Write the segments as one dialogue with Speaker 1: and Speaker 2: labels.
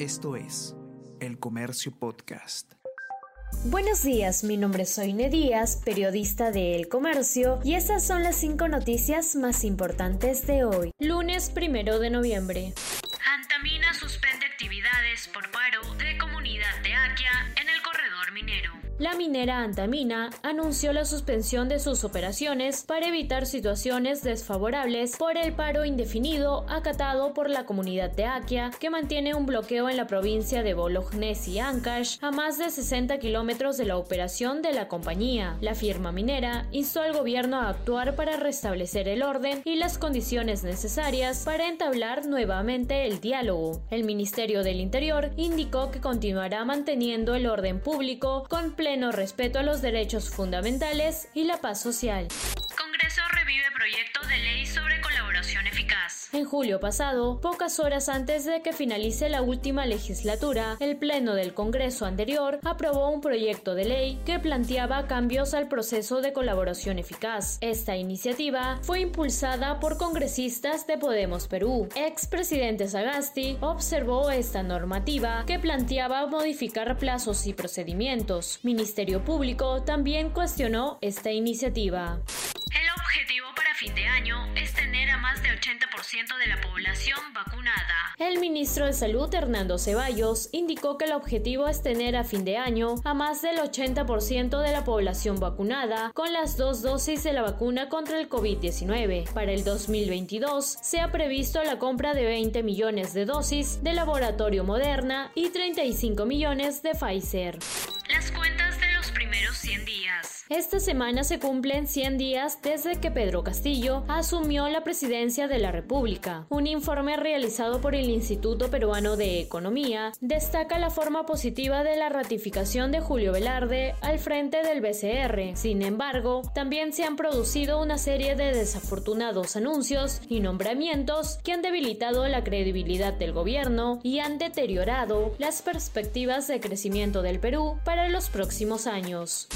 Speaker 1: Esto es El Comercio Podcast.
Speaker 2: Buenos días, mi nombre es Soine Díaz, periodista de El Comercio, y estas son las cinco noticias más importantes de hoy, lunes primero de noviembre. La minera Antamina anunció la suspensión de sus operaciones para evitar situaciones desfavorables por el paro indefinido acatado por la comunidad de Akia, que mantiene un bloqueo en la provincia de Bolognesi y Ancash, a más de 60 kilómetros de la operación de la compañía. La firma minera instó al gobierno a actuar para restablecer el orden y las condiciones necesarias para entablar nuevamente el diálogo. El Ministerio del Interior indicó que continuará manteniendo el orden público con respeto a los derechos fundamentales y la paz social. En julio pasado, pocas horas antes de que finalice la última legislatura, el Pleno del Congreso anterior aprobó un proyecto de ley que planteaba cambios al proceso de colaboración eficaz. Esta iniciativa fue impulsada por congresistas de Podemos Perú. Expresidente Sagasti observó esta normativa que planteaba modificar plazos y procedimientos. Ministerio Público también cuestionó esta iniciativa
Speaker 3: objetivo para fin de año es tener a más del 80% de la población vacunada.
Speaker 2: El ministro de Salud, Hernando Ceballos, indicó que el objetivo es tener a fin de año a más del 80% de la población vacunada con las dos dosis de la vacuna contra el COVID-19. Para el 2022 se ha previsto la compra de 20 millones de dosis de laboratorio Moderna y 35 millones de Pfizer. Esta semana se cumplen 100 días desde que Pedro Castillo asumió la presidencia de la República. Un informe realizado por el Instituto Peruano de Economía destaca la forma positiva de la ratificación de Julio Velarde al frente del BCR. Sin embargo, también se han producido una serie de desafortunados anuncios y nombramientos que han debilitado la credibilidad del gobierno y han deteriorado las perspectivas de crecimiento del Perú para los próximos años.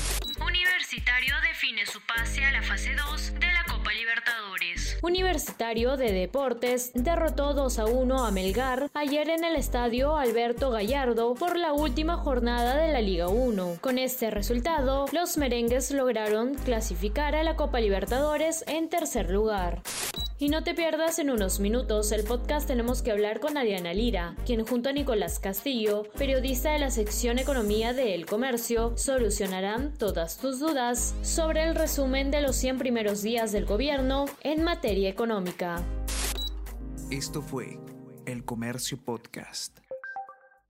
Speaker 3: Universitario define su pase a la fase 2 de la Copa Libertadores.
Speaker 2: Universitario de Deportes derrotó 2 a 1 a Melgar ayer en el estadio Alberto Gallardo por la última jornada de la Liga 1. Con este resultado, los merengues lograron clasificar a la Copa Libertadores en tercer lugar. Y no te pierdas en unos minutos el podcast Tenemos que hablar con Adriana Lira, quien junto a Nicolás Castillo, periodista de la sección Economía de El Comercio, solucionarán todas tus dudas sobre el resumen de los 100 primeros días del gobierno en materia económica.
Speaker 1: Esto fue El Comercio Podcast.